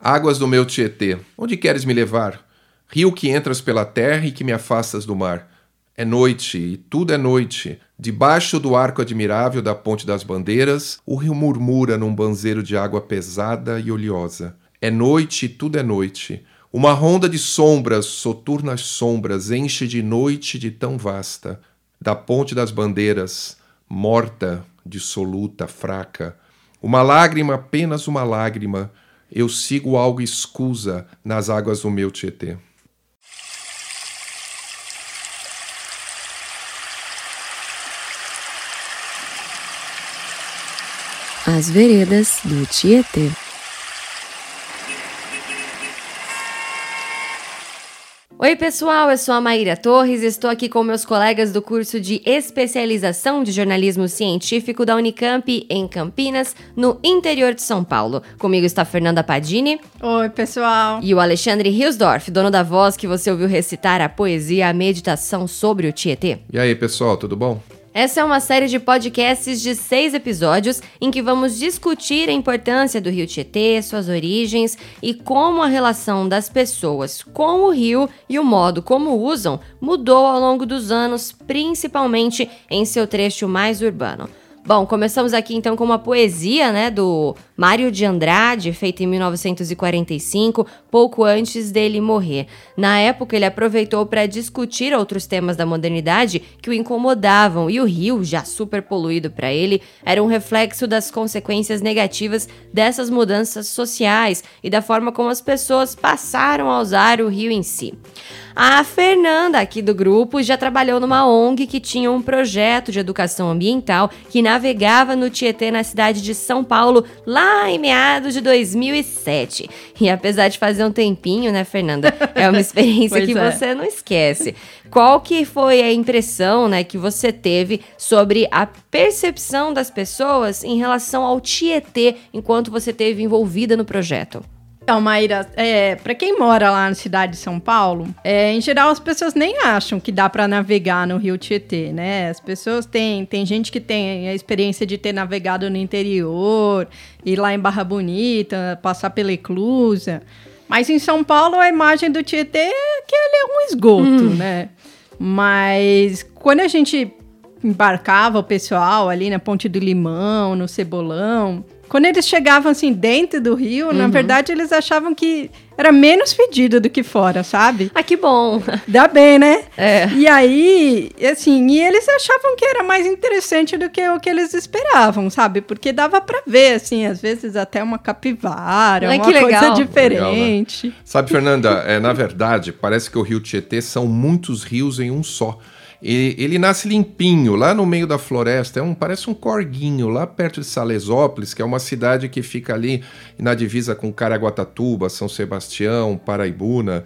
Águas do meu Tietê, onde queres me levar? Rio que entras pela terra e que me afastas do mar. É noite, e tudo é noite. Debaixo do arco admirável da Ponte das Bandeiras, o rio murmura num banzeiro de água pesada e oleosa. É noite, e tudo é noite. Uma ronda de sombras, soturnas sombras, enche de noite de tão vasta. Da Ponte das Bandeiras, morta, dissoluta, fraca. Uma lágrima, apenas uma lágrima, eu sigo algo escusa nas águas do meu Tietê. As veredas do Tietê. Oi, pessoal, eu sou a Maíra Torres, estou aqui com meus colegas do curso de especialização de jornalismo científico da Unicamp em Campinas, no interior de São Paulo. Comigo está a Fernanda Padini. Oi, pessoal. E o Alexandre Hilsdorf, dono da voz que você ouviu recitar a poesia A Meditação sobre o Tietê. E aí, pessoal, tudo bom? Essa é uma série de podcasts de seis episódios em que vamos discutir a importância do rio Tietê, suas origens e como a relação das pessoas com o rio e o modo como usam mudou ao longo dos anos, principalmente em seu trecho mais urbano. Bom, começamos aqui então com uma poesia, né, do Mário de Andrade, feita em 1945, pouco antes dele morrer. Na época, ele aproveitou para discutir outros temas da modernidade que o incomodavam, e o rio, já super poluído para ele, era um reflexo das consequências negativas dessas mudanças sociais e da forma como as pessoas passaram a usar o rio em si. A Fernanda, aqui do grupo, já trabalhou numa ONG que tinha um projeto de educação ambiental que navegava no Tietê na cidade de São Paulo lá em meados de 2007. E apesar de fazer um tempinho, né, Fernanda, é uma experiência que é. você não esquece. Qual que foi a impressão, né, que você teve sobre a percepção das pessoas em relação ao Tietê enquanto você esteve envolvida no projeto? Então, Maíra, é, para quem mora lá na cidade de São Paulo, é, em geral as pessoas nem acham que dá para navegar no Rio Tietê, né? As pessoas têm, tem gente que tem a experiência de ter navegado no interior, ir lá em Barra Bonita, passar pela Eclusa. Mas em São Paulo a imagem do Tietê é que ele é um esgoto, hum. né? Mas quando a gente embarcava o pessoal ali na Ponte do Limão, no Cebolão, quando eles chegavam assim dentro do rio, uhum. na verdade eles achavam que era menos fedido do que fora, sabe? Ah, que bom. Dá bem, né? É. E aí, assim, e eles achavam que era mais interessante do que o que eles esperavam, sabe? Porque dava para ver, assim, às vezes até uma capivara, Ai, uma coisa diferente. Legal, né? Sabe, Fernanda, é, na verdade, parece que o rio Tietê são muitos rios em um só. Ele, ele, nasce limpinho, lá no meio da floresta, é um, parece um corguinho, lá perto de Salesópolis, que é uma cidade que fica ali na divisa com Caraguatatuba, São Sebastião, Paraibuna.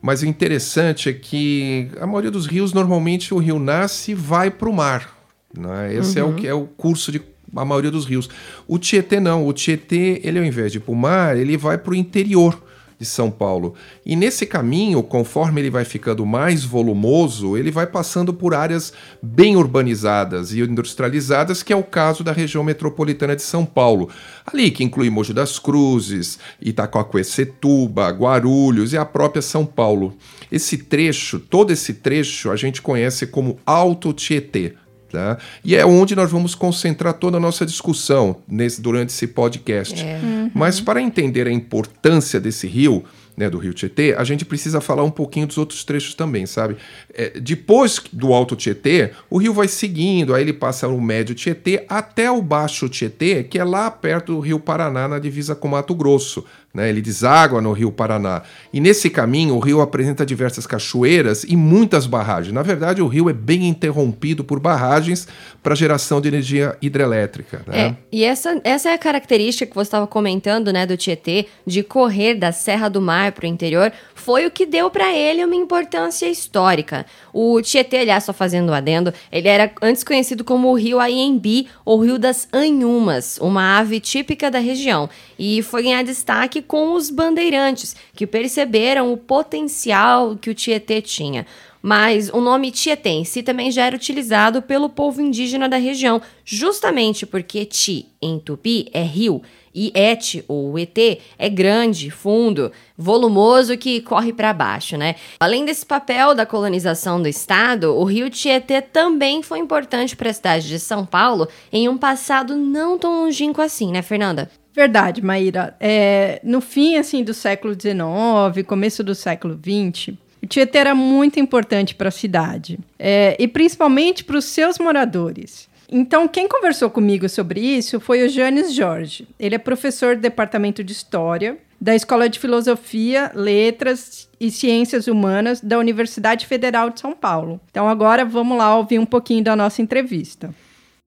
Mas o interessante é que a maioria dos rios, normalmente o rio nasce e vai para o mar. Né? Esse uhum. é, o, uhum. é o curso de a maioria dos rios. O Tietê não, o Tietê, ele ao invés de ir para o mar, ele vai para o interior de São Paulo. E nesse caminho, conforme ele vai ficando mais volumoso, ele vai passando por áreas bem urbanizadas e industrializadas, que é o caso da região metropolitana de São Paulo. Ali que inclui Mogi das Cruzes, Itacoaquecetuba, Guarulhos e a própria São Paulo. Esse trecho, todo esse trecho, a gente conhece como Alto Tietê. Tá? E é onde nós vamos concentrar toda a nossa discussão nesse, durante esse podcast. É. Uhum. Mas para entender a importância desse rio, né, do Rio Tietê, a gente precisa falar um pouquinho dos outros trechos também, sabe? É, depois do Alto Tietê, o rio vai seguindo, aí ele passa o Médio Tietê até o Baixo Tietê, que é lá perto do Rio Paraná, na divisa com Mato Grosso. Né? Ele deságua no Rio Paraná. E nesse caminho, o rio apresenta diversas cachoeiras e muitas barragens. Na verdade, o rio é bem interrompido por barragens para geração de energia hidrelétrica. Né? É, e essa, essa é a característica que você estava comentando né, do Tietê, de correr da Serra do Mar para o interior, foi o que deu para ele uma importância histórica. O Tietê, aliás, só fazendo um adendo, ele era antes conhecido como o rio Aiembi, ou Rio das Anhumas, uma ave típica da região, e foi ganhar destaque com os bandeirantes, que perceberam o potencial que o Tietê tinha. Mas o nome Tietê em si também já era utilizado pelo povo indígena da região, justamente porque Ti, em tupi, é rio, E ET, ou ET, é grande, fundo, volumoso que corre para baixo, né? Além desse papel da colonização do estado, o rio Tietê também foi importante para a cidade de São Paulo em um passado não tão longínquo assim, né, Fernanda? Verdade, Maíra. É, no fim assim do século XIX, começo do século XX, o Tietê era muito importante para a cidade é, e principalmente para os seus moradores. Então, quem conversou comigo sobre isso foi o Janes Jorge. Ele é professor do Departamento de História da Escola de Filosofia, Letras e Ciências Humanas da Universidade Federal de São Paulo. Então, agora vamos lá ouvir um pouquinho da nossa entrevista.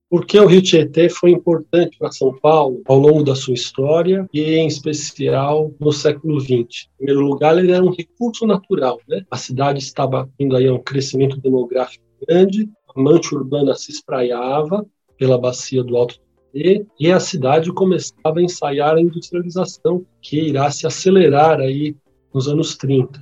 Por que o Rio Tietê foi importante para São Paulo ao longo da sua história e, em especial, no século XX? Em primeiro lugar, ele era um recurso natural. Né? A cidade estava indo aí a um crescimento demográfico grande, a mancha urbana se espraiava pela bacia do Alto Tietê e a cidade começava a ensaiar a industrialização que irá se acelerar aí nos anos 30.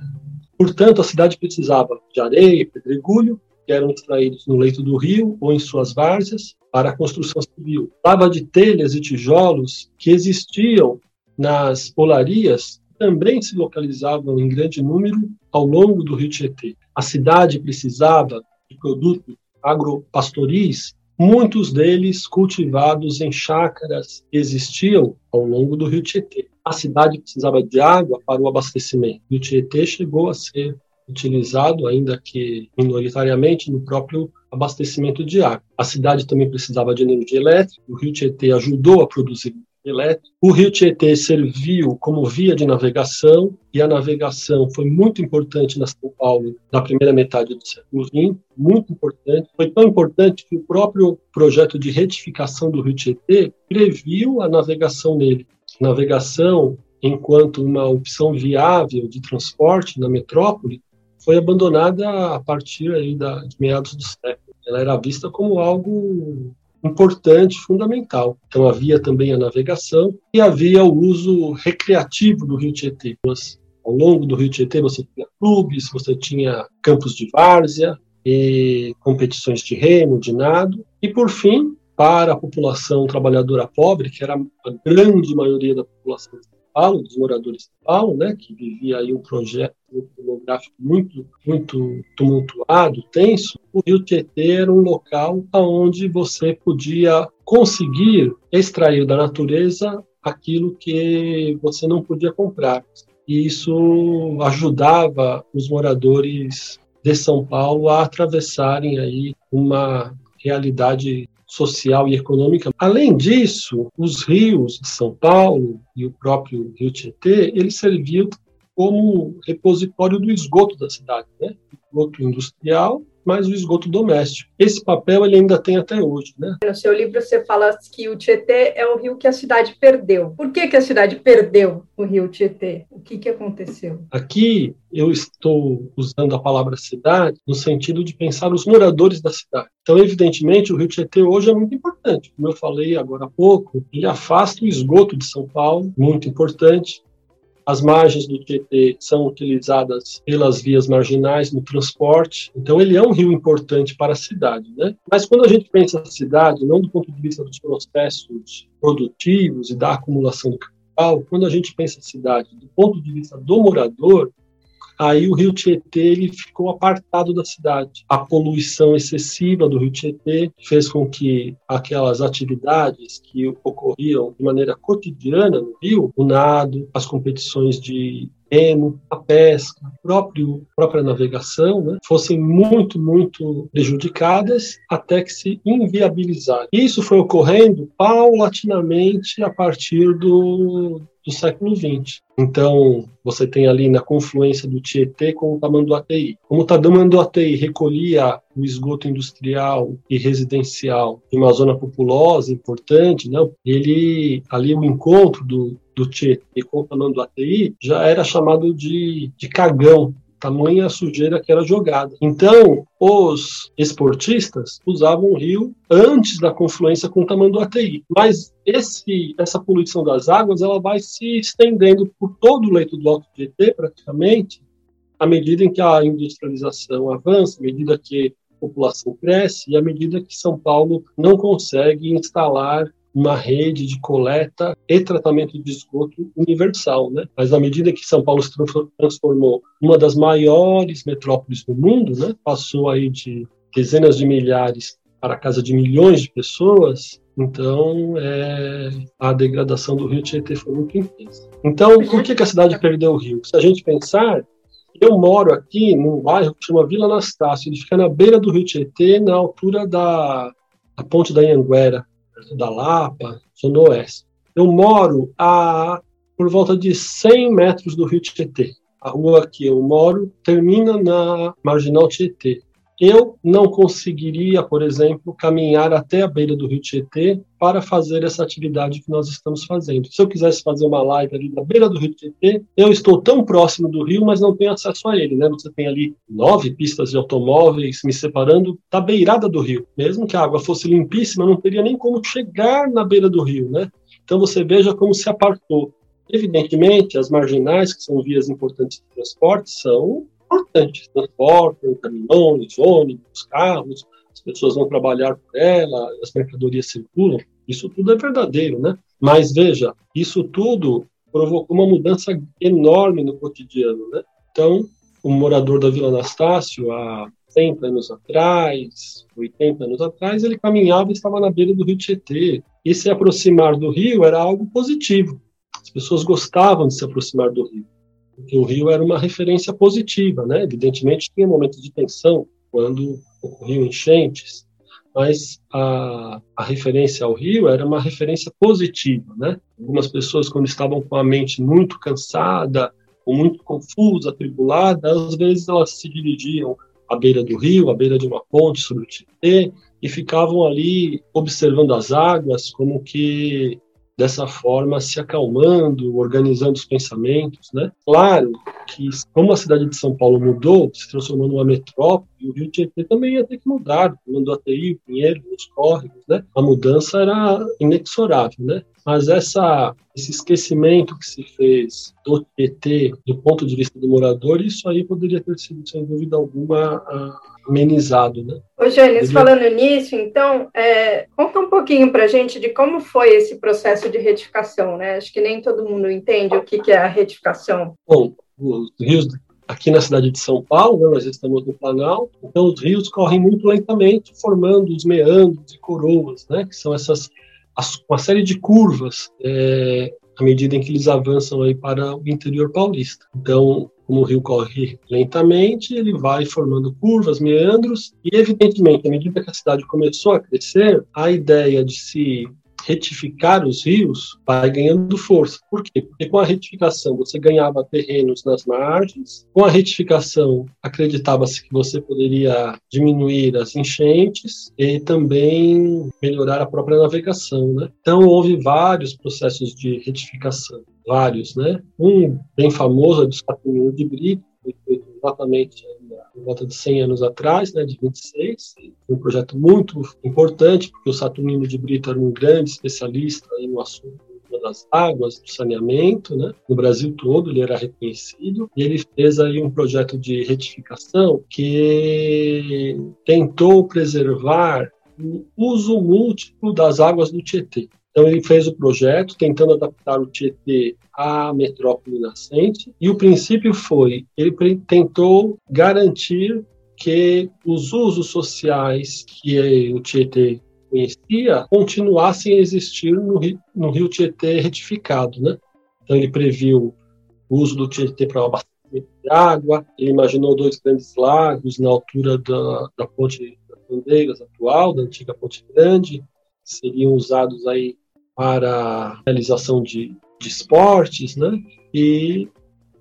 Portanto, a cidade precisava de areia e pedregulho, que eram extraídos no leito do rio ou em suas várzeas, para a construção civil. Lava de telhas e tijolos que existiam nas olarias também se localizavam em grande número ao longo do rio Tietê. A cidade precisava de produtos agropastoris, muitos deles cultivados em chácaras existiam ao longo do rio Tietê. A cidade precisava de água para o abastecimento. O Tietê chegou a ser utilizado, ainda que minoritariamente, no próprio abastecimento de água. A cidade também precisava de energia elétrica, o rio Tietê ajudou a produzir O rio Tietê serviu como via de navegação e a navegação foi muito importante na São Paulo na primeira metade do século XX, muito importante. Foi tão importante que o próprio projeto de retificação do rio Tietê previu a navegação nele. Navegação enquanto uma opção viável de transporte na metrópole foi abandonada a partir aí da, de meados do século. Ela era vista como algo importante, fundamental. Então havia também a navegação e havia o uso recreativo do Rio Tietê. Ao longo do Rio Tietê você tinha clubes, você tinha campos de várzea, e competições de remo, de nado, e por fim, para a população trabalhadora pobre, que era a grande maioria da população Paulo, dos moradores de Paulo, né, que vivia aí um projeto demográfico muito, muito tumultuado, tenso, o Rio Tietê era um local onde você podia conseguir extrair da natureza aquilo que você não podia comprar. E isso ajudava os moradores de São Paulo a atravessarem aí uma realidade social e econômica. Além disso, os rios de São Paulo e o próprio Rio Tietê, eles serviam como repositório do esgoto da cidade, né? Esgoto industrial mas o esgoto doméstico. Esse papel ele ainda tem até hoje. Né? No seu livro você fala que o Tietê é o rio que a cidade perdeu. Por que, que a cidade perdeu o rio Tietê? O que, que aconteceu? Aqui eu estou usando a palavra cidade no sentido de pensar os moradores da cidade. Então, evidentemente, o rio Tietê hoje é muito importante. Como eu falei agora há pouco, ele afasta o esgoto de São Paulo, muito importante. As margens do Tietê são utilizadas pelas vias marginais no transporte, então ele é um rio importante para a cidade. Né? Mas quando a gente pensa a cidade, não do ponto de vista dos processos produtivos e da acumulação do capital, quando a gente pensa a cidade do ponto de vista do morador, aí o rio Tietê ele ficou apartado da cidade. A poluição excessiva do rio Tietê fez com que aquelas atividades que ocorriam de maneira cotidiana no rio, o nado, as competições de remo, a pesca, a próprio, própria navegação, né, fossem muito, muito prejudicadas até que se inviabilizaram. Isso foi ocorrendo paulatinamente a partir do, do século XX. Então, você tem ali na confluência do Tietê com o Tamanduateí. Como o Tamanduateí recolhia o esgoto industrial e residencial em uma zona populosa importante, né? ele ali o encontro do, do Tietê com o Tamanduateí já era chamado de, de cagão, tamanha sujeira que era jogada. Então, os esportistas usavam o rio antes da confluência com o Tamanduateí. Mas esse, essa poluição das águas ela vai se estendendo por todo o leito do Alto Tietê, praticamente, à medida em que a industrialização avança, à medida que a população cresce e à medida que São Paulo não consegue instalar uma rede de coleta e tratamento de esgoto universal, né? Mas à medida que São Paulo se transformou uma das maiores metrópoles do mundo, né? Passou aí de dezenas de milhares para a casa de milhões de pessoas, então é, a degradação do rio Tietê foi muito intensa. Então, por que, que a cidade perdeu o rio? Se a gente pensar, eu moro aqui num bairro que chama Vila Anastácio, ele fica na beira do rio Tietê, na altura da, da ponte da Anhanguera, da Lapa, zona oeste. Eu moro a por volta de 100 metros do rio Tietê. A rua que eu moro termina na Marginal Tietê. Eu não conseguiria, por exemplo, caminhar até a beira do rio Tietê para fazer essa atividade que nós estamos fazendo. Se eu quisesse fazer uma live ali na beira do rio Tietê, eu estou tão próximo do rio, mas não tenho acesso a ele, né? Você tem ali nove pistas de automóveis me separando da beirada do rio. Mesmo que a água fosse limpíssima, não teria nem como chegar na beira do rio, né? Então você veja como se apartou. Evidentemente, as marginais, que são vias importantes de transporte, são importantes, transportam caminhões, ônibus, carros, as pessoas vão trabalhar por ela, as mercadorias circulam, isso tudo é verdadeiro, né? Mas veja, isso tudo provocou uma mudança enorme no cotidiano, né? Então, o morador da Vila Anastácio, há 70 anos atrás, 80 anos atrás, ele caminhava e estava na beira do rio Tietê. E se aproximar do rio era algo positivo. As pessoas gostavam de se aproximar do rio porque o Rio era uma referência positiva, né? Evidentemente tinha momentos de tensão quando ocorriam enchentes, mas a, a, referência ao Rio era uma referência positiva, né? Algumas pessoas quando estavam com a mente muito cansada, ou muito confusa, atribulada, às vezes elas se dirigiam à beira do rio, à beira de uma ponte sobre o Tietê, e ficavam ali observando as águas como que dessa forma se acalmando, organizando os pensamentos, né? Claro que como a cidade de São Paulo mudou, se transformou numa metrópole, o Rio Tietê também ia ter que mudar, mandou até o Pinheiro, os córregos, né? A mudança era inexorável, né? Mas essa, esse esquecimento que se fez do Tietê, do ponto de vista do morador, isso aí poderia ter sido, sem dúvida alguma, amenizado, né? Ô, falando nisso, então, é, conta um pouquinho para a gente de como foi esse processo de retificação, né? Acho que nem todo mundo entende o que, que é a retificação. Bom, os rios aqui na cidade de São Paulo, né, nós estamos no Planalto, então os rios correm muito lentamente, formando os meandros e coroas, né, que são essas uma série de curvas é, à medida em que eles avançam aí para o interior paulista. Então, como o rio corre lentamente, ele vai formando curvas, meandros, e evidentemente, à medida que a cidade começou a crescer, a ideia de se retificar os rios vai ganhando força. Por quê? Porque com a retificação você ganhava terrenos nas margens, com a retificação acreditava-se que você poderia diminuir as enchentes e também melhorar a própria navegação, né? Então houve vários processos de retificação, vários, né? Um bem famoso é do Saturnino de Brito, foi feito exatamente por volta de 100 anos atrás, né, de 26. Foi um projeto muito importante, porque o Saturnino de Brito era um grande especialista no assunto das águas, do saneamento, né? No Brasil todo ele era reconhecido e ele fez aí um projeto de retificação que tentou preservar o uso múltiplo das águas do Tietê. Então ele fez o projeto tentando adaptar o Tietê à metrópole nascente e o princípio foi ele tentou garantir que os usos sociais que o Tietê conhecia continuassem a existir no rio, no rio Tietê retificado, né? Então ele previu o uso do Tietê para abastecimento de água, ele imaginou dois grandes lagos na altura da, da ponte das Bandeiras atual, da antiga Ponte Grande, seriam usados aí para realização de, de esportes, né? E,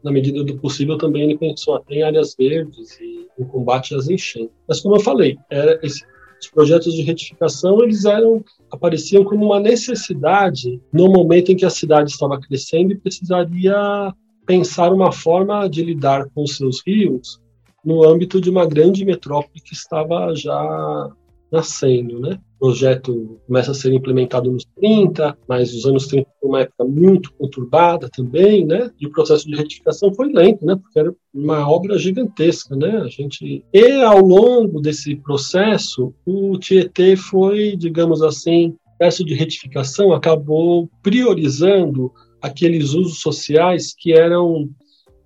na medida do possível, também ele pensou até em áreas verdes e em combate às enchentes. Mas, como eu falei, era esse, os projetos de retificação eles eram apareciam como uma necessidade no momento em que a cidade estava crescendo e precisaria pensar uma forma de lidar com seus rios no âmbito de uma grande metrópole que estava já nascendo, né? Projeto começa a ser implementado nos 30, mas os anos 30 foi uma época muito conturbada também, né? E o processo de retificação foi lento, né? Porque era uma obra gigantesca, né? A gente e ao longo desse processo, o Tietê foi, digamos assim, processo de retificação acabou priorizando aqueles usos sociais que eram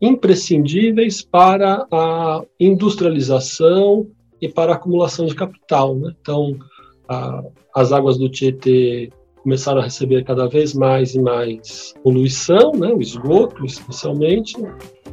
imprescindíveis para a industrialização e para a acumulação de capital. Né? Então, a, as águas do Tietê começaram a receber cada vez mais e mais poluição, né, o esgoto especialmente.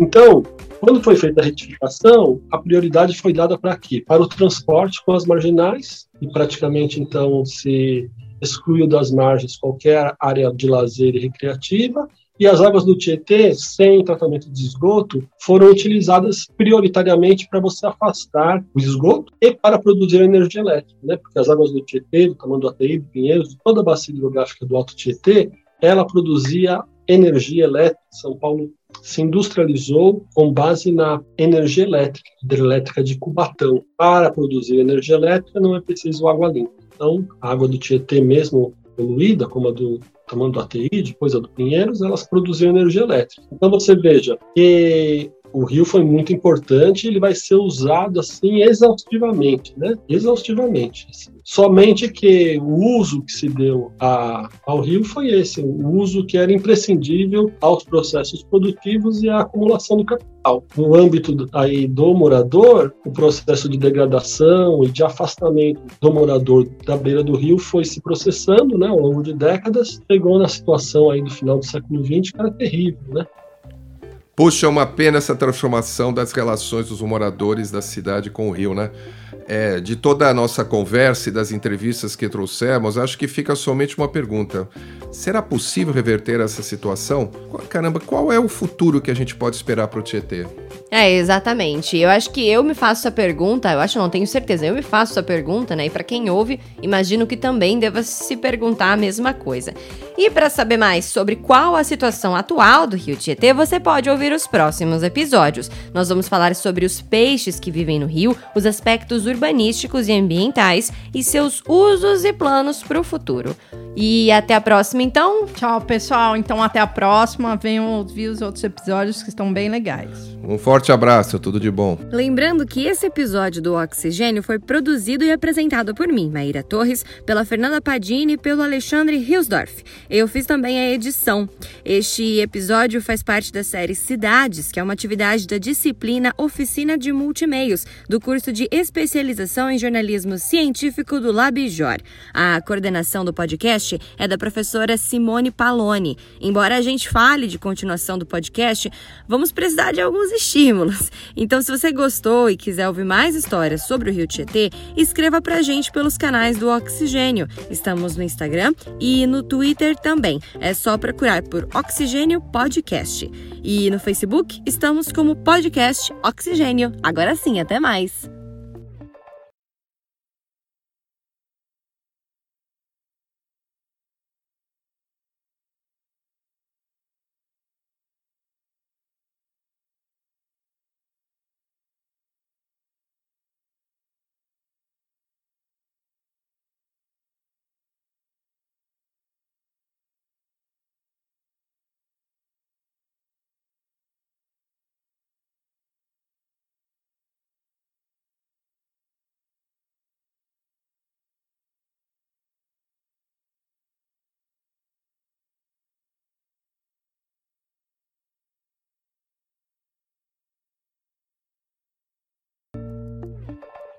Então, quando foi feita a retificação, a prioridade foi dada para quê? Para o transporte com as marginais, e praticamente então se excluiu das margens qualquer área de lazer e recreativa, e as águas do Tietê, sem tratamento de esgoto, foram utilizadas prioritariamente para você afastar o esgoto e para produzir energia elétrica, né? Porque as águas do Tietê, do tamanho do Pinheiros, toda a bacia hidrográfica do Alto Tietê, ela produzia energia elétrica. São Paulo se industrializou com base na energia elétrica, hidrelétrica de Cubatão. Para produzir energia elétrica não é preciso água limpa. Então, a água do Tietê mesmo poluída, como a do tamanho do ATI, depois a do Pinheiros, elas produziam energia elétrica. Então você veja que o rio foi muito importante, ele vai ser usado assim exaustivamente, né? Exaustivamente. Assim. Somente que o uso que se deu a, ao rio foi esse, o uso que era imprescindível aos processos produtivos e à acumulação do capital. No âmbito aí do morador, o processo de degradação e de afastamento do morador da beira do rio foi se processando, né, ao longo de décadas, chegou na situação aí do final do século XX que era terrível, né? Puxa, é uma pena essa transformação das relações dos moradores da cidade com o rio, né? É, de toda a nossa conversa e das entrevistas que trouxemos, acho que fica somente uma pergunta: será possível reverter essa situação? Caramba, qual é o futuro que a gente pode esperar para o Tietê? É, exatamente. Eu acho que eu me faço essa pergunta, eu acho, não tenho certeza, eu me faço essa pergunta, né? E para quem ouve, imagino que também deva se perguntar a mesma coisa. E para saber mais sobre qual a situação atual do Rio Tietê, você pode ouvir os próximos episódios. Nós vamos falar sobre os peixes que vivem no rio, os aspectos urbanísticos e ambientais e seus usos e planos para o futuro. E até a próxima, então. Tchau, pessoal. Então, até a próxima. Venham ouvir os outros episódios que estão bem legais. Um forte abraço, tudo de bom. Lembrando que esse episódio do Oxigênio foi produzido e apresentado por mim, Maíra Torres, pela Fernanda Padini e pelo Alexandre Hilsdorf. Eu fiz também a edição. Este episódio faz parte da série Cidades, que é uma atividade da disciplina Oficina de Multimeios, do curso de especialização em jornalismo científico do Labjor. A coordenação do podcast é da professora Simone Paloni. Embora a gente fale de continuação do podcast, vamos precisar de alguns estímulos. Então, se você gostou e quiser ouvir mais histórias sobre o Rio Tietê, escreva pra gente pelos canais do Oxigênio. Estamos no Instagram e no Twitter também. É só procurar por Oxigênio Podcast. E no Facebook estamos como Podcast Oxigênio. Agora sim, até mais!